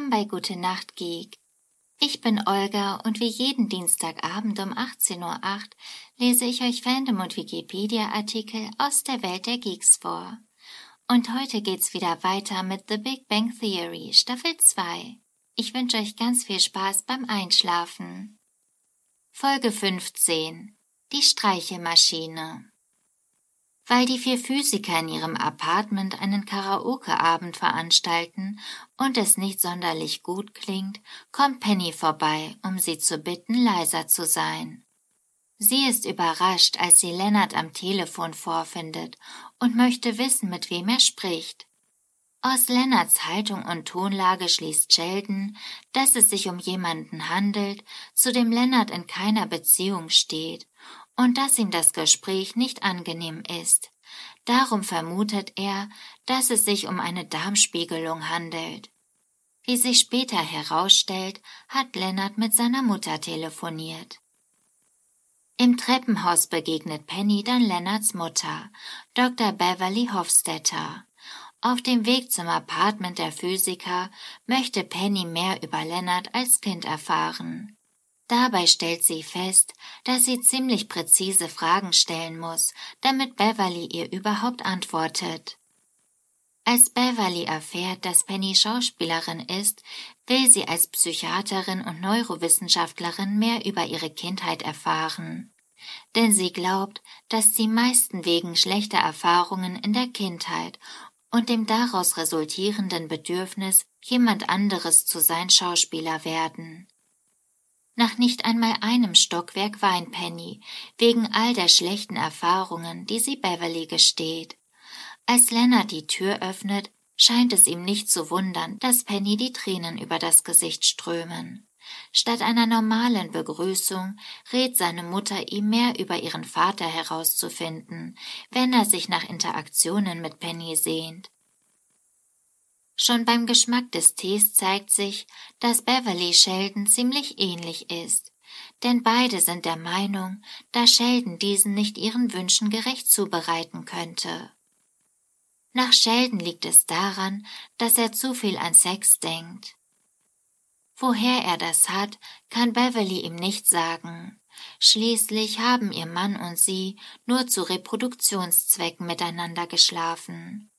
Willkommen bei Gute Nacht Geek. Ich bin Olga und wie jeden Dienstagabend um 18.08 Uhr lese ich euch Fandom und Wikipedia-Artikel aus der Welt der Geeks vor. Und heute geht's wieder weiter mit The Big Bang Theory Staffel 2. Ich wünsche euch ganz viel Spaß beim Einschlafen. Folge 15 Die Streichelmaschine weil die vier Physiker in ihrem Apartment einen Karaoke-Abend veranstalten und es nicht sonderlich gut klingt, kommt Penny vorbei, um sie zu bitten, leiser zu sein. Sie ist überrascht, als sie Lennart am Telefon vorfindet und möchte wissen, mit wem er spricht. Aus Lennarts Haltung und Tonlage schließt Sheldon, dass es sich um jemanden handelt, zu dem Lennart in keiner Beziehung steht und dass ihm das Gespräch nicht angenehm ist. Darum vermutet er, dass es sich um eine Darmspiegelung handelt. Wie sich später herausstellt, hat Lennart mit seiner Mutter telefoniert. Im Treppenhaus begegnet Penny dann Lennarts Mutter, Dr. Beverly Hofstetter. Auf dem Weg zum Apartment der Physiker möchte Penny mehr über Lennart als Kind erfahren. Dabei stellt sie fest, dass sie ziemlich präzise Fragen stellen muss, damit Beverly ihr überhaupt antwortet. Als Beverly erfährt, dass Penny Schauspielerin ist, will sie als Psychiaterin und Neurowissenschaftlerin mehr über ihre Kindheit erfahren. Denn sie glaubt, dass die meisten wegen schlechter Erfahrungen in der Kindheit und dem daraus resultierenden Bedürfnis, jemand anderes zu sein Schauspieler werden. Nach nicht einmal einem Stockwerk weint Penny, wegen all der schlechten Erfahrungen, die sie Beverly gesteht. Als Leonard die Tür öffnet, scheint es ihm nicht zu wundern, dass Penny die Tränen über das Gesicht strömen. Statt einer normalen Begrüßung rät seine Mutter ihm mehr über ihren Vater herauszufinden, wenn er sich nach Interaktionen mit Penny sehnt. Schon beim Geschmack des Tees zeigt sich, dass Beverly Sheldon ziemlich ähnlich ist, denn beide sind der Meinung, dass Sheldon diesen nicht ihren Wünschen gerecht zubereiten könnte. Nach Sheldon liegt es daran, dass er zu viel an Sex denkt. Woher er das hat, kann Beverly ihm nicht sagen. Schließlich haben ihr Mann und sie nur zu Reproduktionszwecken miteinander geschlafen.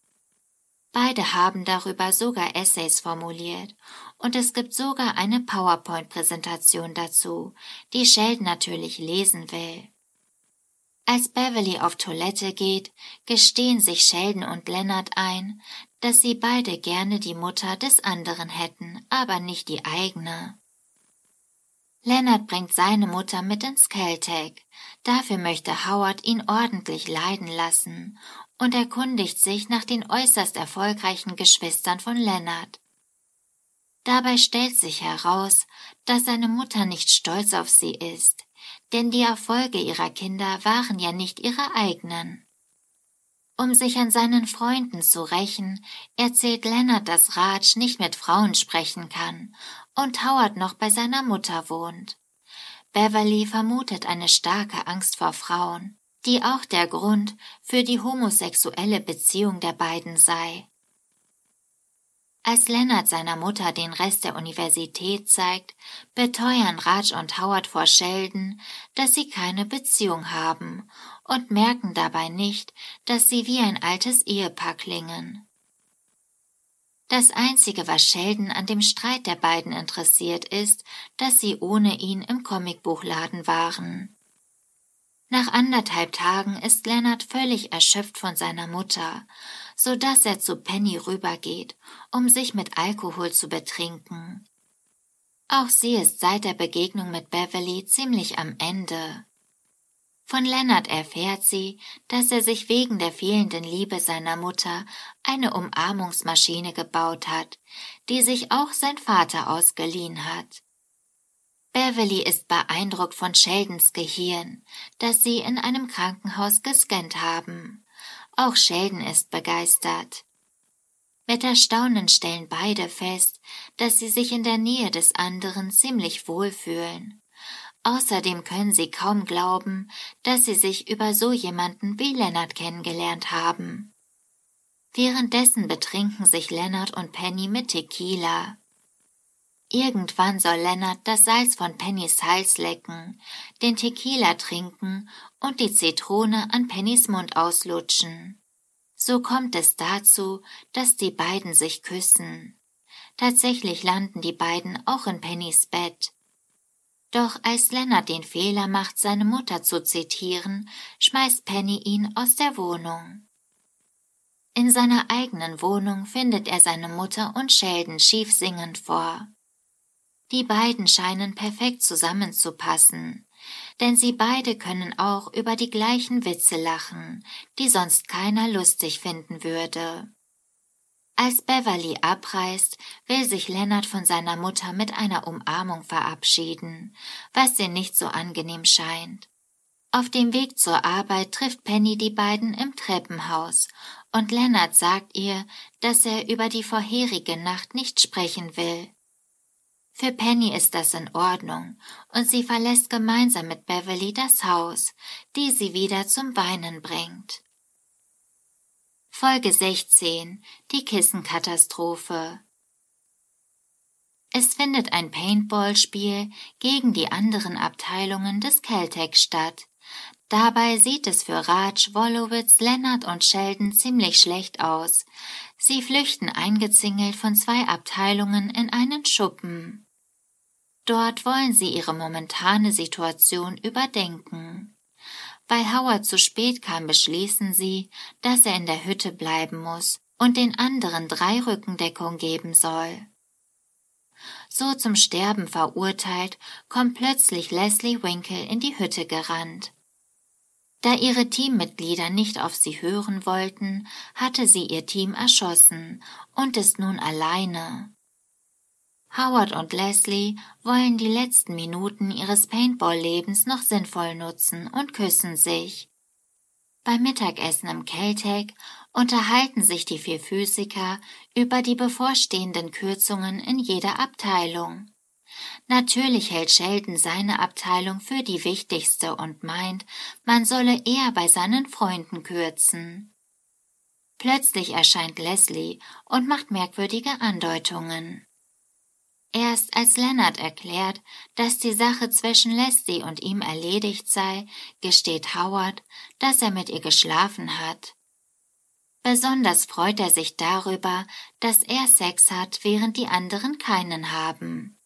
Beide haben darüber sogar Essays formuliert und es gibt sogar eine PowerPoint-Präsentation dazu, die Sheldon natürlich lesen will. Als Beverly auf Toilette geht, gestehen sich Sheldon und Leonard ein, dass sie beide gerne die Mutter des anderen hätten, aber nicht die eigene. Leonard bringt seine Mutter mit ins Caltech. Dafür möchte Howard ihn ordentlich leiden lassen und erkundigt sich nach den äußerst erfolgreichen Geschwistern von Leonard. Dabei stellt sich heraus, dass seine Mutter nicht stolz auf sie ist, denn die Erfolge ihrer Kinder waren ja nicht ihre eigenen. Um sich an seinen Freunden zu rächen, erzählt Leonard, dass Raj nicht mit Frauen sprechen kann und Howard noch bei seiner Mutter wohnt. Beverly vermutet eine starke Angst vor Frauen die auch der Grund für die homosexuelle Beziehung der beiden sei. Als Leonard seiner Mutter den Rest der Universität zeigt, beteuern Raj und Howard vor Sheldon, dass sie keine Beziehung haben und merken dabei nicht, dass sie wie ein altes Ehepaar klingen. Das Einzige, was Sheldon an dem Streit der beiden interessiert, ist, dass sie ohne ihn im Comicbuchladen waren. Nach anderthalb Tagen ist Leonard völlig erschöpft von seiner Mutter, so dass er zu Penny rübergeht, um sich mit Alkohol zu betrinken. Auch sie ist seit der Begegnung mit Beverly ziemlich am Ende. Von Leonard erfährt sie, dass er sich wegen der fehlenden Liebe seiner Mutter eine Umarmungsmaschine gebaut hat, die sich auch sein Vater ausgeliehen hat. Beverly ist beeindruckt von Sheldons Gehirn, das sie in einem Krankenhaus gescannt haben. Auch Sheldon ist begeistert. Mit Erstaunen stellen beide fest, dass sie sich in der Nähe des anderen ziemlich wohlfühlen. Außerdem können sie kaum glauben, dass sie sich über so jemanden wie Leonard kennengelernt haben. Währenddessen betrinken sich Leonard und Penny mit Tequila. Irgendwann soll Leonard das Salz von Pennys Hals lecken, den Tequila trinken und die Zitrone an Pennys Mund auslutschen. So kommt es dazu, dass die beiden sich küssen. Tatsächlich landen die beiden auch in Pennys Bett. Doch als Leonard den Fehler macht, seine Mutter zu zitieren, schmeißt Penny ihn aus der Wohnung. In seiner eigenen Wohnung findet er seine Mutter und Sheldon schief singend vor. Die beiden scheinen perfekt zusammenzupassen, denn sie beide können auch über die gleichen Witze lachen, die sonst keiner lustig finden würde. Als Beverly abreist, will sich Leonard von seiner Mutter mit einer Umarmung verabschieden, was ihr nicht so angenehm scheint. Auf dem Weg zur Arbeit trifft Penny die beiden im Treppenhaus, und Leonard sagt ihr, dass er über die vorherige Nacht nicht sprechen will. Für Penny ist das in Ordnung, und sie verlässt gemeinsam mit Beverly das Haus, die sie wieder zum Weinen bringt. Folge 16 Die Kissenkatastrophe Es findet ein Paintball-Spiel gegen die anderen Abteilungen des Caltech statt. Dabei sieht es für Raj, Wolowitz, Leonard und Sheldon ziemlich schlecht aus. Sie flüchten eingezingelt von zwei Abteilungen in einen Schuppen. Dort wollen sie ihre momentane Situation überdenken. Weil Howard zu spät kam, beschließen sie, dass er in der Hütte bleiben muss und den anderen drei Rückendeckung geben soll. So zum Sterben verurteilt, kommt plötzlich Leslie Winkle in die Hütte gerannt. Da ihre Teammitglieder nicht auf sie hören wollten, hatte sie ihr Team erschossen und ist nun alleine. Howard und Leslie wollen die letzten Minuten ihres Paintball-Lebens noch sinnvoll nutzen und küssen sich. Beim Mittagessen im Caltech unterhalten sich die vier Physiker über die bevorstehenden Kürzungen in jeder Abteilung. Natürlich hält Sheldon seine Abteilung für die wichtigste und meint, man solle eher bei seinen Freunden kürzen. Plötzlich erscheint Leslie und macht merkwürdige Andeutungen. Erst als Leonard erklärt, dass die Sache zwischen Leslie und ihm erledigt sei, gesteht Howard, dass er mit ihr geschlafen hat. Besonders freut er sich darüber, dass er Sex hat, während die anderen keinen haben.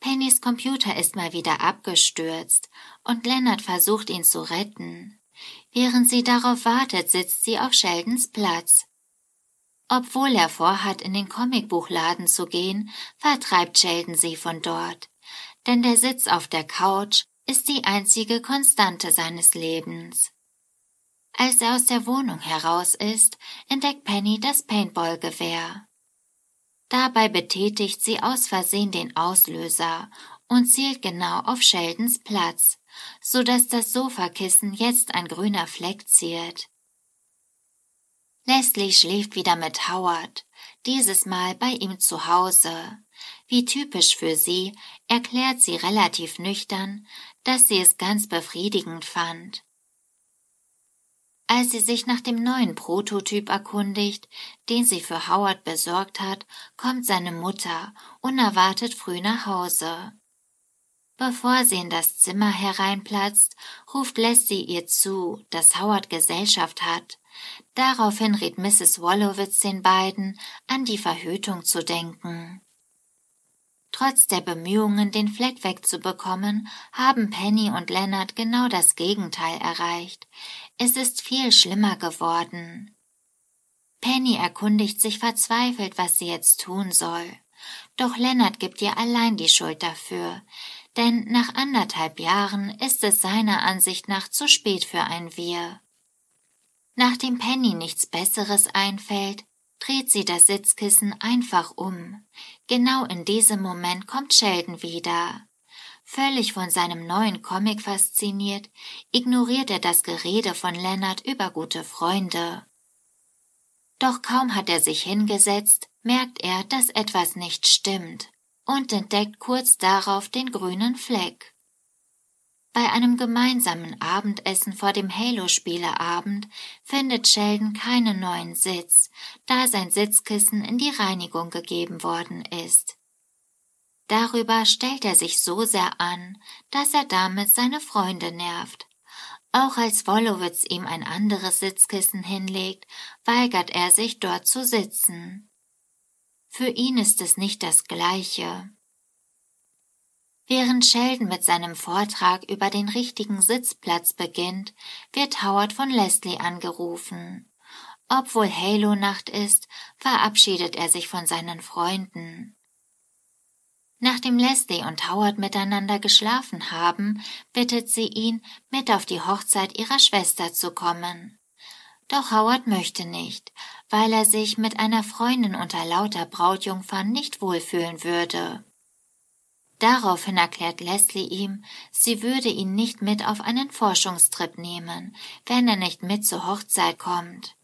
Pennys Computer ist mal wieder abgestürzt und Leonard versucht ihn zu retten. Während sie darauf wartet, sitzt sie auf Sheldons Platz. Obwohl er vorhat, in den Comicbuchladen zu gehen, vertreibt Sheldon sie von dort. Denn der Sitz auf der Couch ist die einzige Konstante seines Lebens. Als er aus der Wohnung heraus ist, entdeckt Penny das Paintballgewehr. Dabei betätigt sie aus Versehen den Auslöser und zielt genau auf Sheldons Platz, so dass das Sofakissen jetzt ein grüner Fleck ziert. Leslie schläft wieder mit Howard, dieses Mal bei ihm zu Hause. Wie typisch für sie, erklärt sie relativ nüchtern, dass sie es ganz befriedigend fand. Als sie sich nach dem neuen Prototyp erkundigt, den sie für Howard besorgt hat, kommt seine Mutter unerwartet früh nach Hause. Bevor sie in das Zimmer hereinplatzt, ruft Leslie ihr zu, dass Howard Gesellschaft hat Daraufhin riet Mrs. Wolowitz den beiden, an die Verhütung zu denken. Trotz der Bemühungen, den Fleck wegzubekommen, haben Penny und Leonard genau das Gegenteil erreicht. Es ist viel schlimmer geworden. Penny erkundigt sich verzweifelt, was sie jetzt tun soll. Doch Leonard gibt ihr allein die Schuld dafür, denn nach anderthalb Jahren ist es seiner Ansicht nach zu spät für ein Wir. Nachdem Penny nichts Besseres einfällt, dreht sie das Sitzkissen einfach um. Genau in diesem Moment kommt Sheldon wieder. Völlig von seinem neuen Comic fasziniert, ignoriert er das Gerede von Leonard über gute Freunde. Doch kaum hat er sich hingesetzt, merkt er, dass etwas nicht stimmt und entdeckt kurz darauf den grünen Fleck. Bei einem gemeinsamen Abendessen vor dem Halo-Spieleabend findet Sheldon keinen neuen Sitz, da sein Sitzkissen in die Reinigung gegeben worden ist. Darüber stellt er sich so sehr an, dass er damit seine Freunde nervt. Auch als Wolowitz ihm ein anderes Sitzkissen hinlegt, weigert er sich dort zu sitzen. Für ihn ist es nicht das gleiche. Während Sheldon mit seinem Vortrag über den richtigen Sitzplatz beginnt, wird Howard von Leslie angerufen. Obwohl Halo-Nacht ist, verabschiedet er sich von seinen Freunden. Nachdem Leslie und Howard miteinander geschlafen haben, bittet sie ihn, mit auf die Hochzeit ihrer Schwester zu kommen. Doch Howard möchte nicht, weil er sich mit einer Freundin unter lauter Brautjungfern nicht wohlfühlen würde. Daraufhin erklärt Leslie ihm, sie würde ihn nicht mit auf einen Forschungstrip nehmen, wenn er nicht mit zur Hochzeit kommt.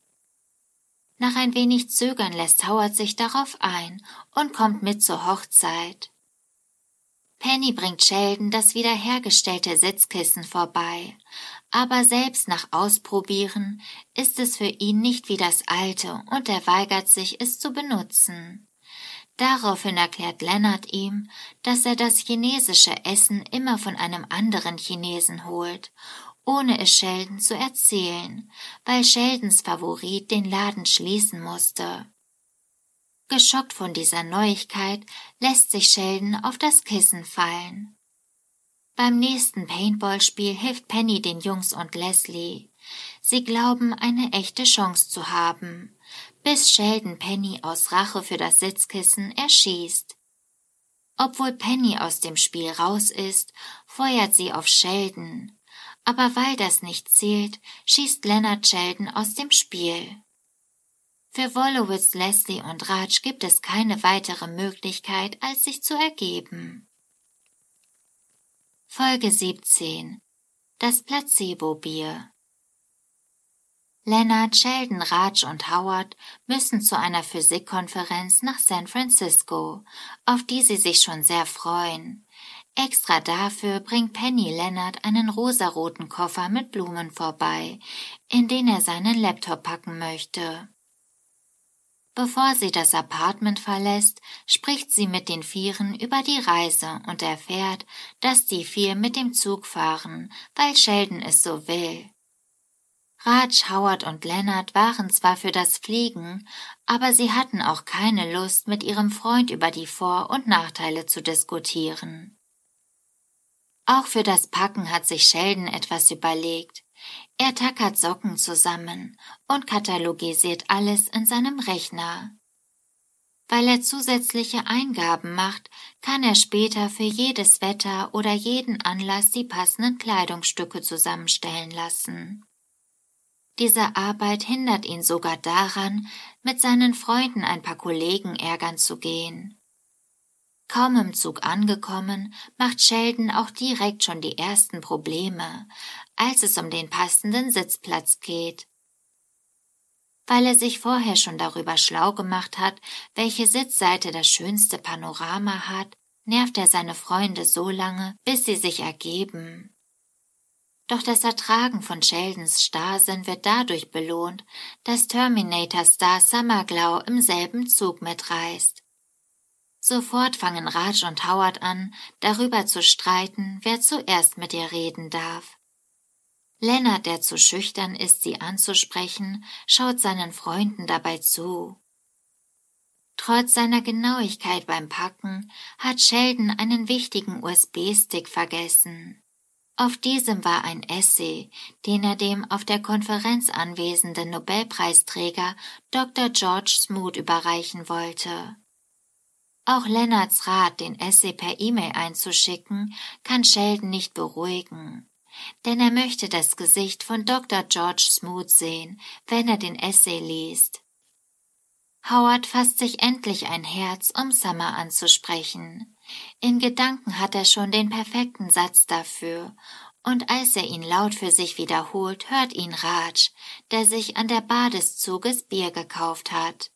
Nach ein wenig Zögern lässt Howard sich darauf ein und kommt mit zur Hochzeit. Penny bringt Sheldon das wiederhergestellte Sitzkissen vorbei, aber selbst nach Ausprobieren ist es für ihn nicht wie das alte und er weigert sich, es zu benutzen. Daraufhin erklärt Leonard ihm, dass er das chinesische Essen immer von einem anderen Chinesen holt, ohne es Sheldon zu erzählen, weil Sheldons Favorit den Laden schließen musste. Geschockt von dieser Neuigkeit lässt sich Sheldon auf das Kissen fallen. Beim nächsten Paintballspiel hilft Penny den Jungs und Leslie. Sie glauben, eine echte Chance zu haben bis Sheldon Penny aus Rache für das Sitzkissen erschießt. Obwohl Penny aus dem Spiel raus ist, feuert sie auf Sheldon. Aber weil das nicht zählt, schießt Leonard Sheldon aus dem Spiel. Für Wolowitz, Leslie und Raj gibt es keine weitere Möglichkeit, als sich zu ergeben. Folge 17 Das Placebo-Bier Leonard, Sheldon, Raj und Howard müssen zu einer Physikkonferenz nach San Francisco, auf die sie sich schon sehr freuen. Extra dafür bringt Penny Leonard einen rosaroten Koffer mit Blumen vorbei, in den er seinen Laptop packen möchte. Bevor sie das Apartment verlässt, spricht sie mit den Vieren über die Reise und erfährt, dass die vier mit dem Zug fahren, weil Sheldon es so will. Raj, Howard und Leonard waren zwar für das Fliegen, aber sie hatten auch keine Lust, mit ihrem Freund über die Vor- und Nachteile zu diskutieren. Auch für das Packen hat sich Sheldon etwas überlegt. Er tackert Socken zusammen und katalogisiert alles in seinem Rechner. Weil er zusätzliche Eingaben macht, kann er später für jedes Wetter oder jeden Anlass die passenden Kleidungsstücke zusammenstellen lassen. Diese Arbeit hindert ihn sogar daran, mit seinen Freunden ein paar Kollegen ärgern zu gehen. Kaum im Zug angekommen, macht Sheldon auch direkt schon die ersten Probleme, als es um den passenden Sitzplatz geht. Weil er sich vorher schon darüber schlau gemacht hat, welche Sitzseite das schönste Panorama hat, nervt er seine Freunde so lange, bis sie sich ergeben. Doch das Ertragen von Sheldons Starrsinn wird dadurch belohnt, dass Terminator-Star Summerglow im selben Zug mitreist. Sofort fangen Raj und Howard an, darüber zu streiten, wer zuerst mit ihr reden darf. Leonard, der zu schüchtern ist, sie anzusprechen, schaut seinen Freunden dabei zu. Trotz seiner Genauigkeit beim Packen hat Sheldon einen wichtigen USB-Stick vergessen. Auf diesem war ein Essay, den er dem auf der Konferenz anwesenden Nobelpreisträger Dr. George Smoot überreichen wollte. Auch Leonards Rat, den Essay per E-Mail einzuschicken, kann Sheldon nicht beruhigen, denn er möchte das Gesicht von Dr. George Smoot sehen, wenn er den Essay liest. Howard fasst sich endlich ein Herz, um Summer anzusprechen. In Gedanken hat er schon den perfekten Satz dafür, und als er ihn laut für sich wiederholt, hört ihn Raj, der sich an der Bar des Zuges Bier gekauft hat.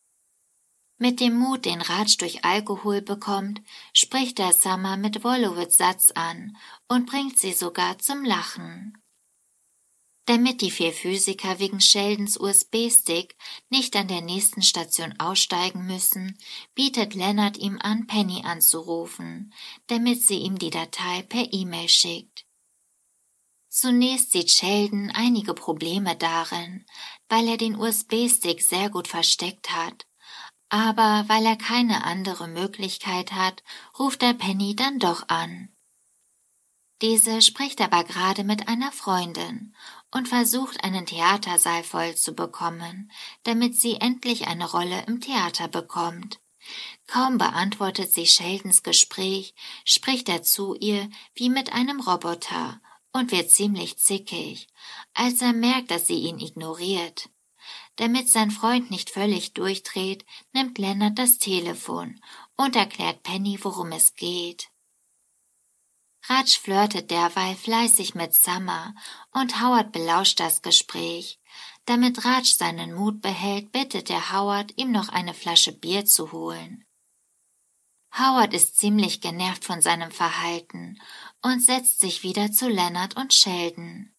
Mit dem Mut, den Ratsch durch Alkohol bekommt, spricht er Summer mit Wolowitz Satz an und bringt sie sogar zum Lachen. Damit die vier Physiker wegen Sheldons USB-Stick nicht an der nächsten Station aussteigen müssen, bietet Leonard ihm an, Penny anzurufen, damit sie ihm die Datei per E-Mail schickt. Zunächst sieht Sheldon einige Probleme darin, weil er den USB-Stick sehr gut versteckt hat aber weil er keine andere Möglichkeit hat, ruft er Penny dann doch an. Diese spricht aber gerade mit einer Freundin und versucht einen Theatersaal voll zu bekommen, damit sie endlich eine Rolle im Theater bekommt. Kaum beantwortet sie Sheldons Gespräch, spricht er zu ihr wie mit einem Roboter und wird ziemlich zickig, als er merkt, dass sie ihn ignoriert. Damit sein Freund nicht völlig durchdreht, nimmt Leonard das Telefon und erklärt Penny, worum es geht. Raj flirtet derweil fleißig mit Summer und Howard belauscht das Gespräch. Damit Raj seinen Mut behält, bittet er Howard, ihm noch eine Flasche Bier zu holen. Howard ist ziemlich genervt von seinem Verhalten und setzt sich wieder zu Leonard und Sheldon.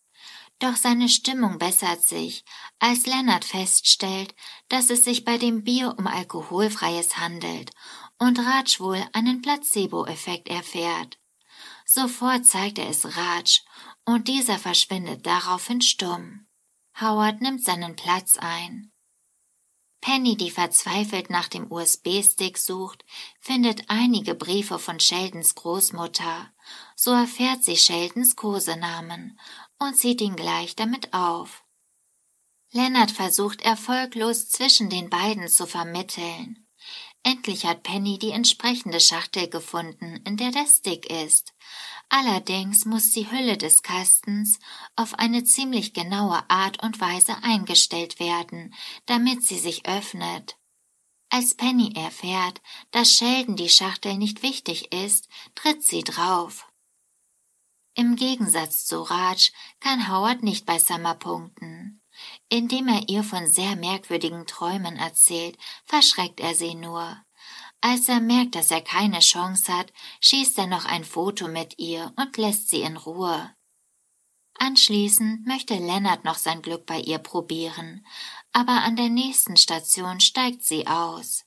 Doch seine Stimmung bessert sich, als Leonard feststellt, dass es sich bei dem Bier um alkoholfreies handelt und Raj wohl einen Placebo-Effekt erfährt. Sofort zeigt er es Raj und dieser verschwindet daraufhin stumm. Howard nimmt seinen Platz ein. Penny, die verzweifelt nach dem USB-Stick sucht, findet einige Briefe von Sheldons Großmutter. So erfährt sie Sheldons Kosenamen und zieht ihn gleich damit auf. Lennart versucht erfolglos zwischen den beiden zu vermitteln. Endlich hat Penny die entsprechende Schachtel gefunden, in der der Stick ist. Allerdings muss die Hülle des Kastens auf eine ziemlich genaue Art und Weise eingestellt werden, damit sie sich öffnet. Als Penny erfährt, dass Sheldon die Schachtel nicht wichtig ist, tritt sie drauf. Im Gegensatz zu Raj kann Howard nicht bei Summer punkten. Indem er ihr von sehr merkwürdigen Träumen erzählt, verschreckt er sie nur. Als er merkt, dass er keine Chance hat, schießt er noch ein Foto mit ihr und lässt sie in Ruhe. Anschließend möchte Leonard noch sein Glück bei ihr probieren, aber an der nächsten Station steigt sie aus.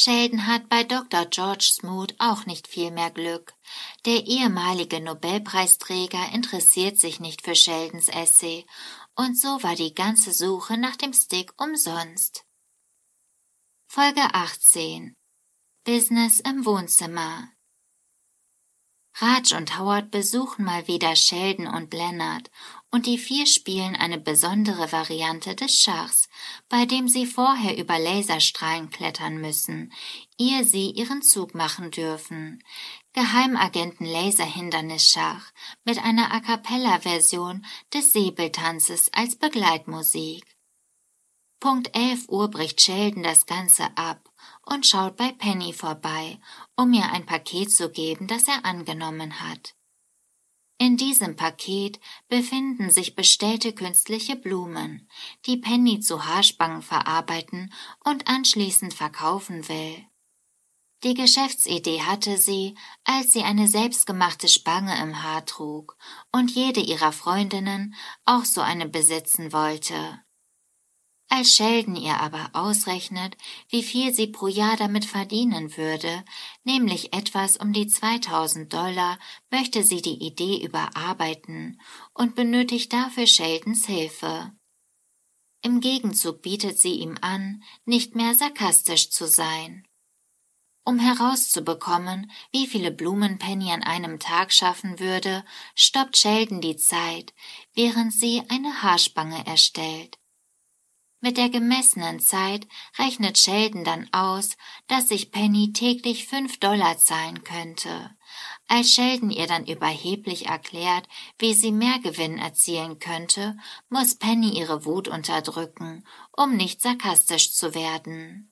Sheldon hat bei Dr. George Smoot auch nicht viel mehr Glück. Der ehemalige Nobelpreisträger interessiert sich nicht für Sheldons Essay, und so war die ganze Suche nach dem Stick umsonst. Folge 18 Business im Wohnzimmer Raj und Howard besuchen mal wieder Sheldon und Leonard und die vier spielen eine besondere Variante des Schachs, bei dem sie vorher über Laserstrahlen klettern müssen, ehe sie ihren Zug machen dürfen. Geheimagenten Laserhindernisschach mit einer A cappella Version des Säbeltanzes als Begleitmusik. Punkt 11 Uhr bricht Sheldon das Ganze ab und schaut bei Penny vorbei, um ihr ein Paket zu geben, das er angenommen hat. In diesem Paket befinden sich bestellte künstliche Blumen, die Penny zu Haarspangen verarbeiten und anschließend verkaufen will. Die Geschäftsidee hatte sie, als sie eine selbstgemachte Spange im Haar trug und jede ihrer Freundinnen auch so eine besitzen wollte. Als Sheldon ihr aber ausrechnet, wie viel sie pro Jahr damit verdienen würde, nämlich etwas um die 2000 Dollar, möchte sie die Idee überarbeiten und benötigt dafür Sheldons Hilfe. Im Gegenzug bietet sie ihm an, nicht mehr sarkastisch zu sein. Um herauszubekommen, wie viele Blumen Penny an einem Tag schaffen würde, stoppt Sheldon die Zeit, während sie eine Haarspange erstellt. Mit der gemessenen Zeit rechnet Sheldon dann aus, dass sich Penny täglich fünf Dollar zahlen könnte. Als Sheldon ihr dann überheblich erklärt, wie sie mehr Gewinn erzielen könnte, muss Penny ihre Wut unterdrücken, um nicht sarkastisch zu werden.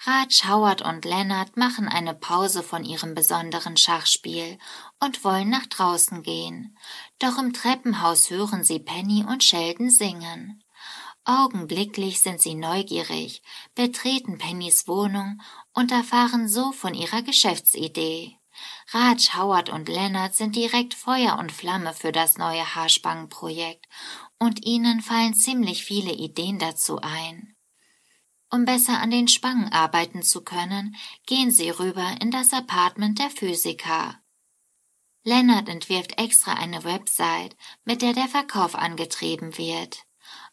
Raj, Howard und Leonard machen eine Pause von ihrem besonderen Schachspiel und wollen nach draußen gehen. Doch im Treppenhaus hören sie Penny und Sheldon singen. Augenblicklich sind sie neugierig, betreten Pennys Wohnung und erfahren so von ihrer Geschäftsidee. Raj, Howard und Leonard sind direkt Feuer und Flamme für das neue Haarspangenprojekt und ihnen fallen ziemlich viele Ideen dazu ein. Um besser an den Spangen arbeiten zu können, gehen sie rüber in das Apartment der Physiker. Leonard entwirft extra eine Website, mit der der Verkauf angetrieben wird.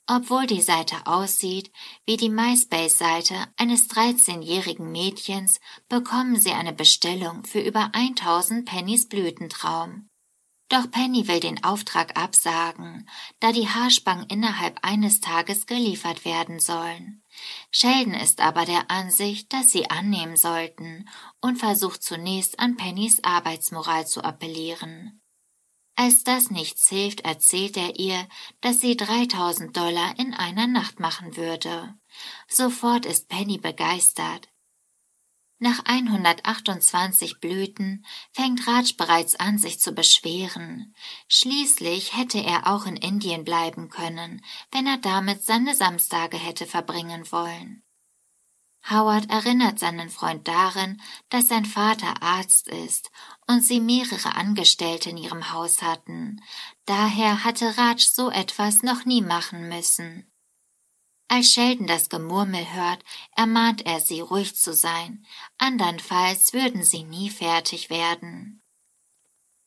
Obwohl die Seite aussieht wie die MySpace-Seite eines 13-jährigen Mädchens, bekommen sie eine Bestellung für über 1000 Pennys Blütentraum. Doch Penny will den Auftrag absagen, da die Haarspangen innerhalb eines Tages geliefert werden sollen. Sheldon ist aber der Ansicht, dass sie annehmen sollten und versucht zunächst an Pennys Arbeitsmoral zu appellieren. Als das nichts hilft, erzählt er ihr, dass sie 3000 Dollar in einer Nacht machen würde. Sofort ist Penny begeistert. Nach 128 Blüten fängt Raj bereits an, sich zu beschweren. Schließlich hätte er auch in Indien bleiben können, wenn er damit seine Samstage hätte verbringen wollen. Howard erinnert seinen Freund darin, dass sein Vater Arzt ist und sie mehrere Angestellte in ihrem Haus hatten. Daher hatte Raj so etwas noch nie machen müssen. Als Sheldon das Gemurmel hört, ermahnt er sie, ruhig zu sein, andernfalls würden sie nie fertig werden.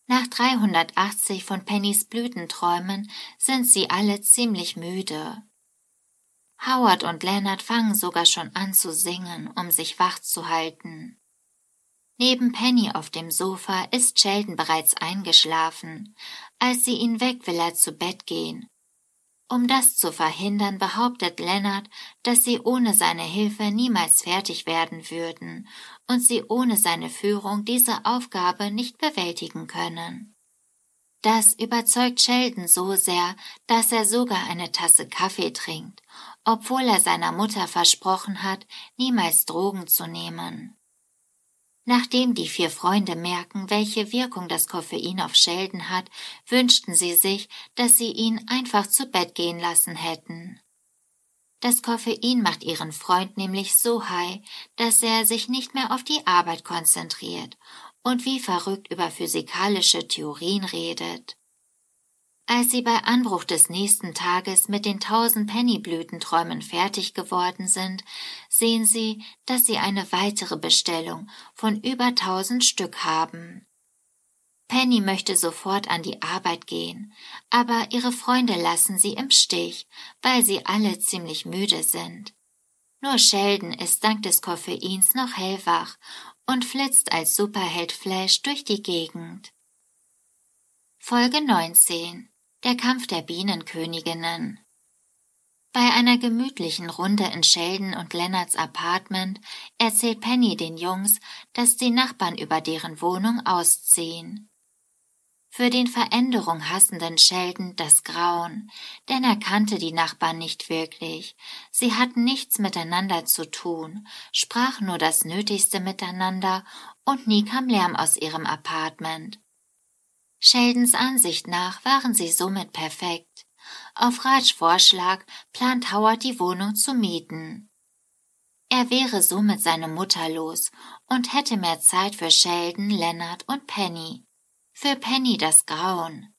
Nach 380 von Pennys Blütenträumen sind sie alle ziemlich müde. Howard und Leonard fangen sogar schon an zu singen, um sich wach zu halten. Neben Penny auf dem Sofa ist Sheldon bereits eingeschlafen. Als sie ihn weg will er zu Bett gehen. Um das zu verhindern, behauptet Leonard, dass sie ohne seine Hilfe niemals fertig werden würden und sie ohne seine Führung diese Aufgabe nicht bewältigen können. Das überzeugt Sheldon so sehr, dass er sogar eine Tasse Kaffee trinkt, obwohl er seiner Mutter versprochen hat, niemals Drogen zu nehmen. Nachdem die vier Freunde merken, welche Wirkung das Koffein auf Sheldon hat, wünschten sie sich, dass sie ihn einfach zu Bett gehen lassen hätten. Das Koffein macht ihren Freund nämlich so high, dass er sich nicht mehr auf die Arbeit konzentriert und wie verrückt über physikalische Theorien redet. Als sie bei Anbruch des nächsten Tages mit den tausend Pennyblütenträumen fertig geworden sind, sehen sie, dass sie eine weitere Bestellung von über tausend Stück haben. Penny möchte sofort an die Arbeit gehen, aber ihre Freunde lassen sie im Stich, weil sie alle ziemlich müde sind. Nur Sheldon ist dank des Koffeins noch hellwach und flitzt als Superheld Flash durch die Gegend. Folge 19 der Kampf der Bienenköniginnen. Bei einer gemütlichen Runde in Sheldon und Lennarts Apartment erzählt Penny den Jungs, dass die Nachbarn über deren Wohnung ausziehen. Für den Veränderung hassenden Sheldon das Grauen, denn er kannte die Nachbarn nicht wirklich. Sie hatten nichts miteinander zu tun, sprachen nur das Nötigste miteinander und nie kam Lärm aus ihrem Apartment. Sheldons Ansicht nach waren sie somit perfekt. Auf Rajs Vorschlag plant Howard die Wohnung zu mieten. Er wäre somit seine Mutter los und hätte mehr Zeit für Sheldon, Leonard und Penny. Für Penny das Grauen.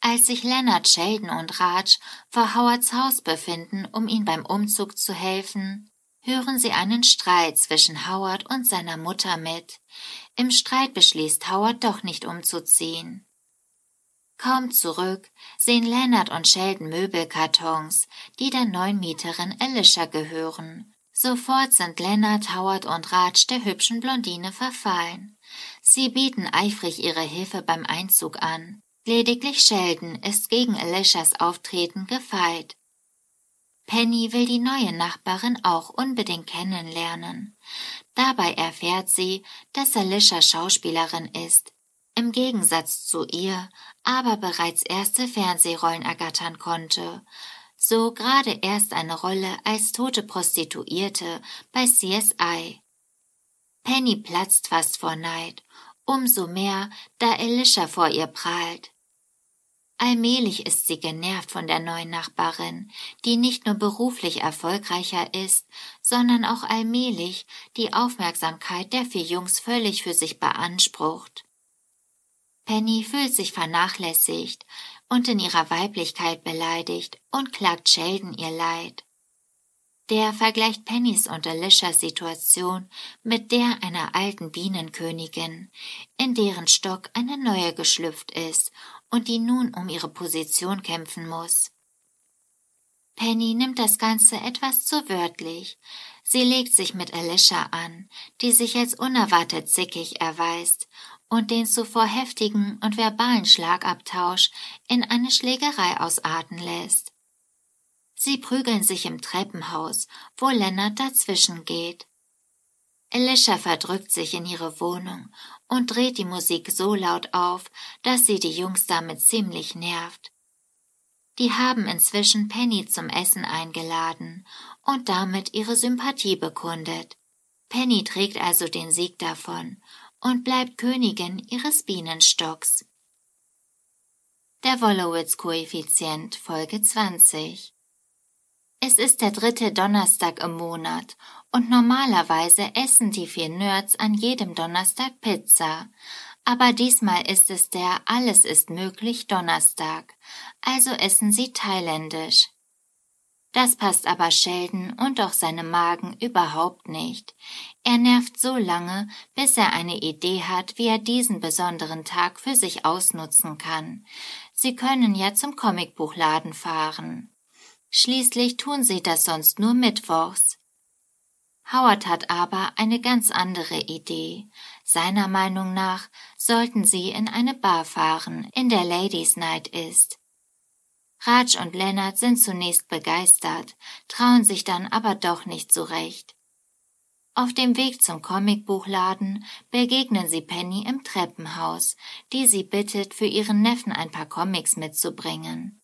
Als sich Leonard, Sheldon und Raj vor Howards Haus befinden, um ihm beim Umzug zu helfen, hören sie einen Streit zwischen Howard und seiner Mutter mit. Im Streit beschließt Howard doch nicht umzuziehen. Kaum zurück sehen Leonard und Sheldon Möbelkartons, die der neuen Mieterin Alicia gehören. Sofort sind Leonard, Howard und Raj der hübschen Blondine verfallen. Sie bieten eifrig ihre Hilfe beim Einzug an. Lediglich Sheldon ist gegen Alicias Auftreten gefeit. Penny will die neue Nachbarin auch unbedingt kennenlernen. Dabei erfährt sie, dass Alicia Schauspielerin ist, im Gegensatz zu ihr aber bereits erste Fernsehrollen ergattern konnte, so gerade erst eine Rolle als tote Prostituierte bei CSI. Penny platzt fast vor Neid, umso mehr, da Alicia vor ihr prahlt. Allmählich ist sie genervt von der neuen Nachbarin, die nicht nur beruflich erfolgreicher ist, sondern auch allmählich die Aufmerksamkeit der vier Jungs völlig für sich beansprucht. Penny fühlt sich vernachlässigt und in ihrer Weiblichkeit beleidigt und klagt Sheldon ihr Leid. Der vergleicht Pennys und Alicias Situation mit der einer alten Bienenkönigin, in deren Stock eine neue geschlüpft ist und die nun um ihre Position kämpfen muss. Penny nimmt das Ganze etwas zu wörtlich. Sie legt sich mit Alicia an, die sich als unerwartet zickig erweist und den zuvor heftigen und verbalen Schlagabtausch in eine Schlägerei ausarten lässt. Sie prügeln sich im Treppenhaus, wo Lennart dazwischen geht. Alicia verdrückt sich in ihre Wohnung und dreht die Musik so laut auf, dass sie die Jungs damit ziemlich nervt. Die haben inzwischen Penny zum Essen eingeladen und damit ihre Sympathie bekundet. Penny trägt also den Sieg davon und bleibt Königin ihres Bienenstocks. Der Wolowitz-Koeffizient Folge 20 Es ist der dritte Donnerstag im Monat und normalerweise essen die vier Nerds an jedem Donnerstag Pizza. Aber diesmal ist es der Alles ist möglich Donnerstag, also essen sie thailändisch. Das passt aber Sheldon und auch seinem Magen überhaupt nicht. Er nervt so lange, bis er eine Idee hat, wie er diesen besonderen Tag für sich ausnutzen kann. Sie können ja zum Comicbuchladen fahren. Schließlich tun sie das sonst nur mittwochs. Howard hat aber eine ganz andere Idee. Seiner Meinung nach sollten sie in eine Bar fahren, in der Ladies Night ist. Raj und Leonard sind zunächst begeistert, trauen sich dann aber doch nicht so recht. Auf dem Weg zum Comicbuchladen begegnen sie Penny im Treppenhaus, die sie bittet, für ihren Neffen ein paar Comics mitzubringen.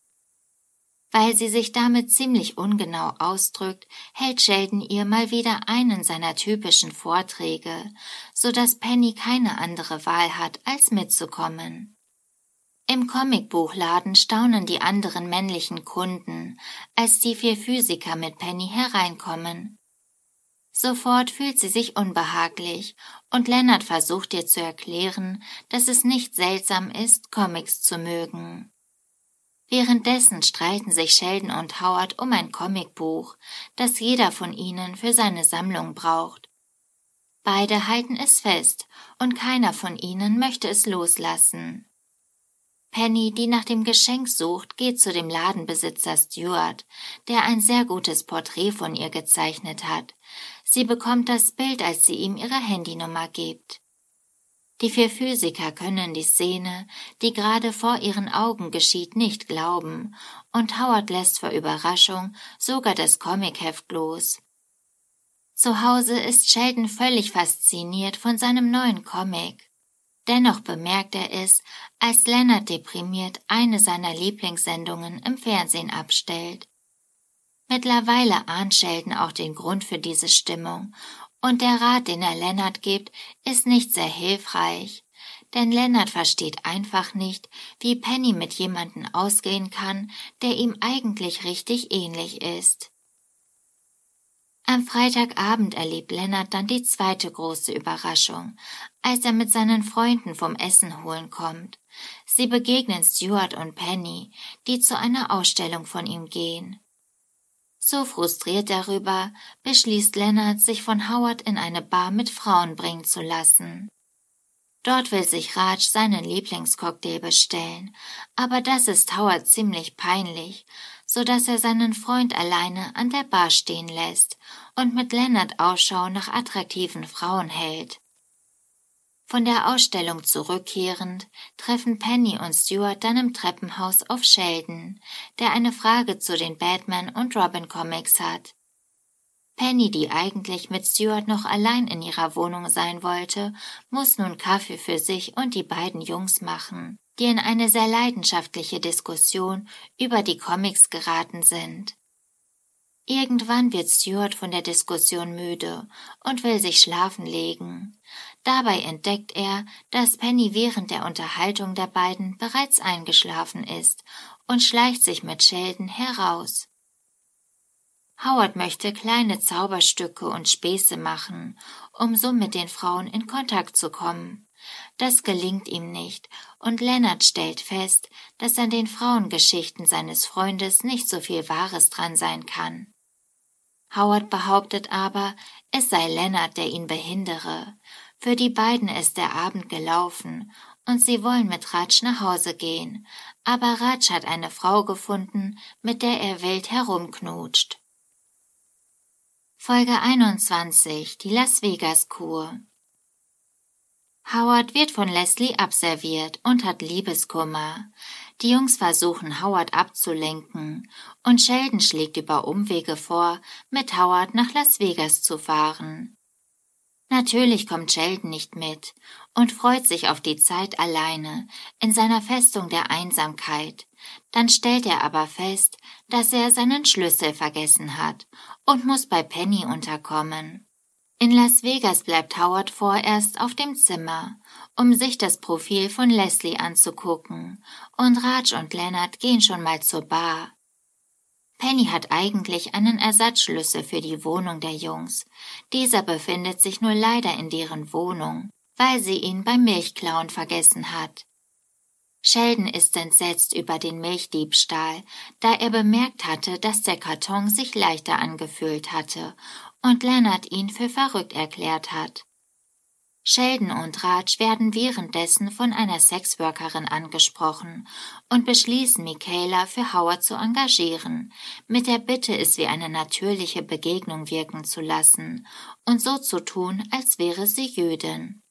Weil sie sich damit ziemlich ungenau ausdrückt, hält Sheldon ihr mal wieder einen seiner typischen Vorträge, so dass Penny keine andere Wahl hat, als mitzukommen. Im Comicbuchladen staunen die anderen männlichen Kunden, als die vier Physiker mit Penny hereinkommen. Sofort fühlt sie sich unbehaglich, und Leonard versucht ihr zu erklären, dass es nicht seltsam ist, Comics zu mögen. Währenddessen streiten sich Sheldon und Howard um ein Comicbuch, das jeder von ihnen für seine Sammlung braucht. Beide halten es fest, und keiner von ihnen möchte es loslassen. Penny, die nach dem Geschenk sucht, geht zu dem Ladenbesitzer Stuart, der ein sehr gutes Porträt von ihr gezeichnet hat. Sie bekommt das Bild, als sie ihm ihre Handynummer gibt. Die vier Physiker können die Szene, die gerade vor ihren Augen geschieht, nicht glauben, und Howard lässt vor Überraschung sogar das Comicheft los. Zu Hause ist Sheldon völlig fasziniert von seinem neuen Comic. Dennoch bemerkt er es, als Leonard deprimiert eine seiner Lieblingssendungen im Fernsehen abstellt. Mittlerweile ahnt Sheldon auch den Grund für diese Stimmung und der Rat, den er Lennart gibt, ist nicht sehr hilfreich. Denn Lennart versteht einfach nicht, wie Penny mit jemanden ausgehen kann, der ihm eigentlich richtig ähnlich ist. Am Freitagabend erlebt Lennart dann die zweite große Überraschung, als er mit seinen Freunden vom Essen holen kommt. Sie begegnen Stuart und Penny, die zu einer Ausstellung von ihm gehen. So frustriert darüber, beschließt Leonard, sich von Howard in eine Bar mit Frauen bringen zu lassen. Dort will sich Raj seinen Lieblingscocktail bestellen, aber das ist Howard ziemlich peinlich, so dass er seinen Freund alleine an der Bar stehen lässt und mit Leonard Ausschau nach attraktiven Frauen hält. Von der Ausstellung zurückkehrend treffen Penny und Stuart dann im Treppenhaus auf Sheldon, der eine Frage zu den Batman und Robin Comics hat. Penny, die eigentlich mit Stuart noch allein in ihrer Wohnung sein wollte, muss nun Kaffee für sich und die beiden Jungs machen, die in eine sehr leidenschaftliche Diskussion über die Comics geraten sind. Irgendwann wird Stuart von der Diskussion müde und will sich schlafen legen. Dabei entdeckt er, dass Penny während der Unterhaltung der beiden bereits eingeschlafen ist und schleicht sich mit Sheldon heraus. Howard möchte kleine Zauberstücke und Späße machen, um so mit den Frauen in Kontakt zu kommen. Das gelingt ihm nicht, und Leonard stellt fest, dass an den Frauengeschichten seines Freundes nicht so viel Wahres dran sein kann. Howard behauptet aber, es sei Leonard, der ihn behindere. Für die beiden ist der Abend gelaufen, und sie wollen mit Raj nach Hause gehen, aber Raj hat eine Frau gefunden, mit der er wild herumknutscht. Folge 21 Die Las Vegas Kur Howard wird von Leslie abserviert und hat Liebeskummer. Die Jungs versuchen Howard abzulenken und Sheldon schlägt über Umwege vor, mit Howard nach Las Vegas zu fahren. Natürlich kommt Sheldon nicht mit und freut sich auf die Zeit alleine in seiner Festung der Einsamkeit. Dann stellt er aber fest, dass er seinen Schlüssel vergessen hat und muss bei Penny unterkommen. In Las Vegas bleibt Howard vorerst auf dem Zimmer, um sich das Profil von Leslie anzugucken, und Raj und Leonard gehen schon mal zur Bar. Penny hat eigentlich einen Ersatzschlüssel für die Wohnung der Jungs. Dieser befindet sich nur leider in deren Wohnung, weil sie ihn beim Milchklauen vergessen hat. Sheldon ist entsetzt über den Milchdiebstahl, da er bemerkt hatte, dass der Karton sich leichter angefühlt hatte und Leonard ihn für verrückt erklärt hat. Sheldon und Raj werden währenddessen von einer Sexworkerin angesprochen und beschließen, Michaela für Howard zu engagieren, mit der Bitte, es wie eine natürliche Begegnung wirken zu lassen und so zu tun, als wäre sie Jüdin.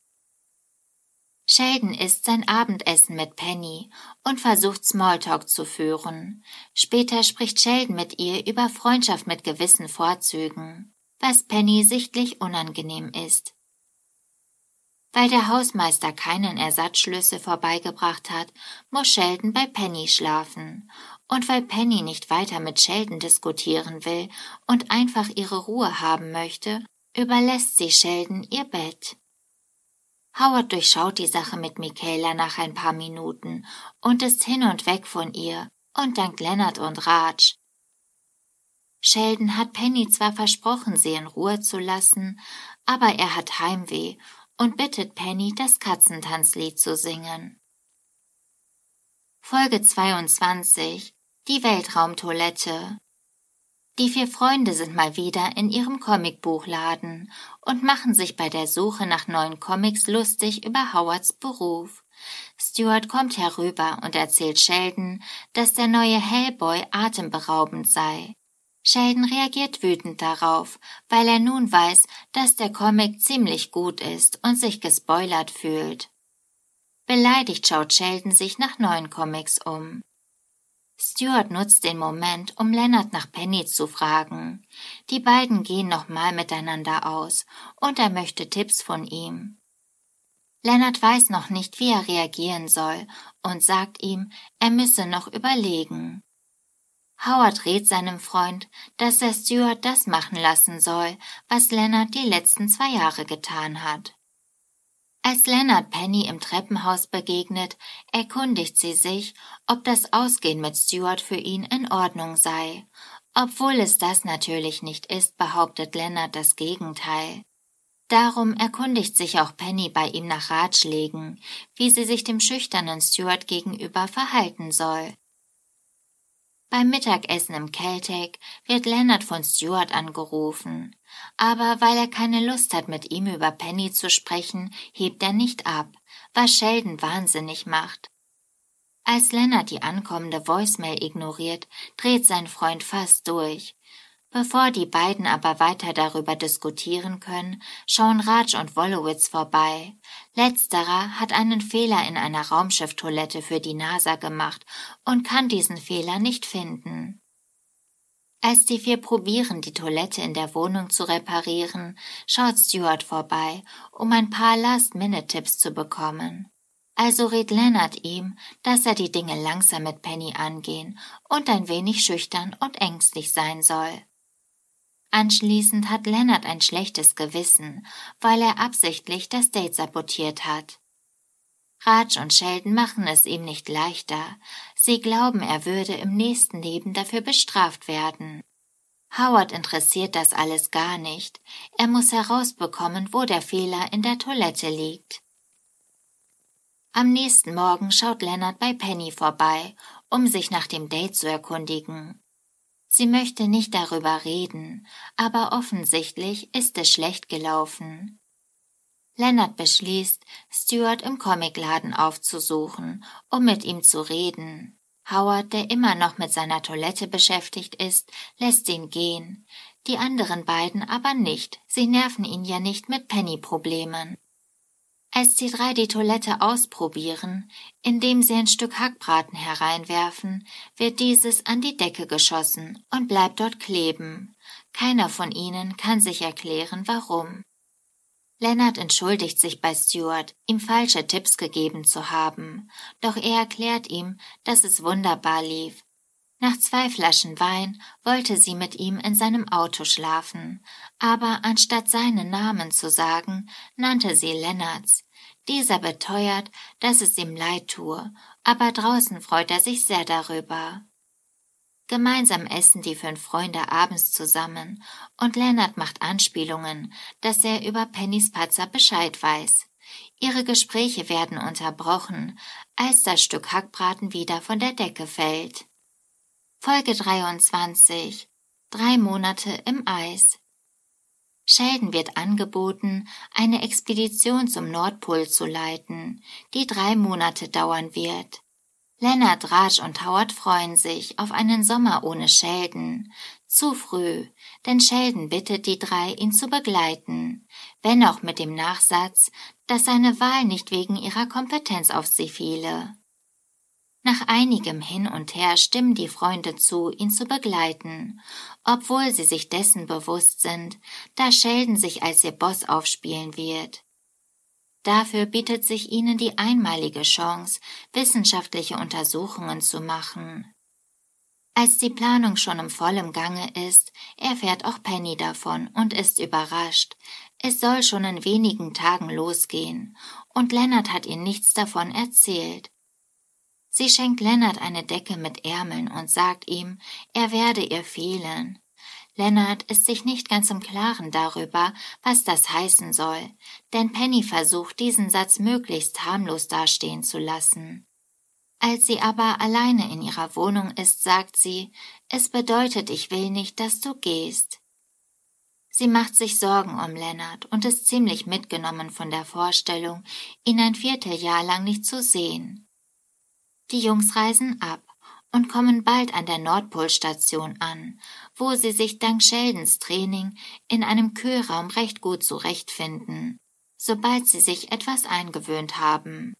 Sheldon isst sein Abendessen mit Penny und versucht Smalltalk zu führen. Später spricht Sheldon mit ihr über Freundschaft mit gewissen Vorzügen, was Penny sichtlich unangenehm ist. Weil der Hausmeister keinen Ersatzschlüssel vorbeigebracht hat, muss Sheldon bei Penny schlafen. Und weil Penny nicht weiter mit Sheldon diskutieren will und einfach ihre Ruhe haben möchte, überlässt sie Sheldon ihr Bett. Howard durchschaut die Sache mit Michaela nach ein paar Minuten und ist hin und weg von ihr und dankt Leonard und Raj. Sheldon hat Penny zwar versprochen, sie in Ruhe zu lassen, aber er hat Heimweh und bittet Penny, das Katzentanzlied zu singen. Folge 22 Die Weltraumtoilette die vier Freunde sind mal wieder in ihrem Comicbuchladen und machen sich bei der Suche nach neuen Comics lustig über Howards Beruf. Stuart kommt herüber und erzählt Sheldon, dass der neue Hellboy atemberaubend sei. Sheldon reagiert wütend darauf, weil er nun weiß, dass der Comic ziemlich gut ist und sich gespoilert fühlt. Beleidigt schaut Sheldon sich nach neuen Comics um. Stuart nutzt den Moment, um Leonard nach Penny zu fragen. Die beiden gehen nochmal miteinander aus, und er möchte Tipps von ihm. Leonard weiß noch nicht, wie er reagieren soll, und sagt ihm, er müsse noch überlegen. Howard rät seinem Freund, dass er Stuart das machen lassen soll, was Leonard die letzten zwei Jahre getan hat. Als Leonard Penny im Treppenhaus begegnet, erkundigt sie sich, ob das Ausgehen mit Stuart für ihn in Ordnung sei. Obwohl es das natürlich nicht ist, behauptet Leonard das Gegenteil. Darum erkundigt sich auch Penny bei ihm nach Ratschlägen, wie sie sich dem schüchternen Stuart gegenüber verhalten soll. Beim Mittagessen im Celtic wird Leonard von Stuart angerufen. Aber weil er keine Lust hat, mit ihm über Penny zu sprechen, hebt er nicht ab, was Sheldon wahnsinnig macht. Als Leonard die ankommende Voicemail ignoriert, dreht sein Freund fast durch. Bevor die beiden aber weiter darüber diskutieren können, schauen Raj und Wolowitz vorbei. Letzterer hat einen Fehler in einer Raumschifftoilette für die NASA gemacht und kann diesen Fehler nicht finden. Als die vier probieren, die Toilette in der Wohnung zu reparieren, schaut Stuart vorbei, um ein paar Last-Minute-Tipps zu bekommen. Also rät Leonard ihm, dass er die Dinge langsam mit Penny angehen und ein wenig schüchtern und ängstlich sein soll. Anschließend hat Leonard ein schlechtes Gewissen, weil er absichtlich das Date sabotiert hat. Raj und Sheldon machen es ihm nicht leichter. Sie glauben, er würde im nächsten Leben dafür bestraft werden. Howard interessiert das alles gar nicht. Er muss herausbekommen, wo der Fehler in der Toilette liegt. Am nächsten Morgen schaut Leonard bei Penny vorbei, um sich nach dem Date zu erkundigen. Sie möchte nicht darüber reden, aber offensichtlich ist es schlecht gelaufen. Leonard beschließt, Stuart im Comicladen aufzusuchen, um mit ihm zu reden. Howard, der immer noch mit seiner Toilette beschäftigt ist, lässt ihn gehen, die anderen beiden aber nicht, sie nerven ihn ja nicht mit Penny-Problemen. Als die drei die Toilette ausprobieren, indem sie ein Stück Hackbraten hereinwerfen, wird dieses an die Decke geschossen und bleibt dort kleben. Keiner von ihnen kann sich erklären, warum. Leonard entschuldigt sich bei Stuart, ihm falsche Tipps gegeben zu haben, doch er erklärt ihm, dass es wunderbar lief. Nach zwei Flaschen Wein wollte sie mit ihm in seinem Auto schlafen, aber anstatt seinen Namen zu sagen, nannte sie Lennarts. Dieser beteuert, dass es ihm leid tue, aber draußen freut er sich sehr darüber. Gemeinsam essen die fünf Freunde abends zusammen und Leonard macht Anspielungen, dass er über Pennys Patzer Bescheid weiß. Ihre Gespräche werden unterbrochen, als das Stück Hackbraten wieder von der Decke fällt. Folge 23 Drei Monate im Eis Sheldon wird angeboten, eine Expedition zum Nordpol zu leiten, die drei Monate dauern wird. Leonard, Raj und Howard freuen sich auf einen Sommer ohne Sheldon. Zu früh, denn Sheldon bittet die drei, ihn zu begleiten, wenn auch mit dem Nachsatz, dass seine Wahl nicht wegen ihrer Kompetenz auf sie fiele. Nach einigem Hin und Her stimmen die Freunde zu, ihn zu begleiten, obwohl sie sich dessen bewusst sind, da Sheldon sich als ihr Boss aufspielen wird. Dafür bietet sich ihnen die einmalige Chance, wissenschaftliche Untersuchungen zu machen. Als die Planung schon im vollen Gange ist, erfährt auch Penny davon und ist überrascht. Es soll schon in wenigen Tagen losgehen, und Leonard hat ihr nichts davon erzählt. Sie schenkt Leonard eine Decke mit Ärmeln und sagt ihm, er werde ihr fehlen. Leonard ist sich nicht ganz im Klaren darüber, was das heißen soll, denn Penny versucht, diesen Satz möglichst harmlos dastehen zu lassen. Als sie aber alleine in ihrer Wohnung ist, sagt sie, es bedeutet, ich will nicht, dass du gehst. Sie macht sich Sorgen um Leonard und ist ziemlich mitgenommen von der Vorstellung, ihn ein Vierteljahr lang nicht zu sehen. Die Jungs reisen ab und kommen bald an der Nordpolstation an, wo sie sich dank Sheldons Training in einem Kühlraum recht gut zurechtfinden, sobald sie sich etwas eingewöhnt haben.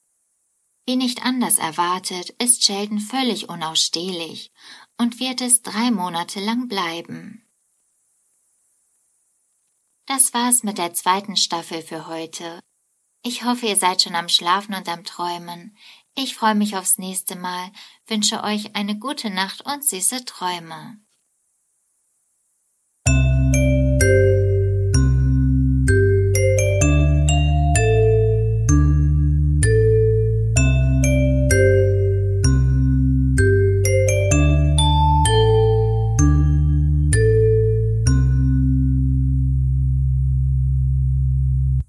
Wie nicht anders erwartet, ist Sheldon völlig unausstehlich und wird es drei Monate lang bleiben. Das war's mit der zweiten Staffel für heute. Ich hoffe, ihr seid schon am Schlafen und am Träumen. Ich freue mich aufs nächste Mal, wünsche euch eine gute Nacht und süße Träume.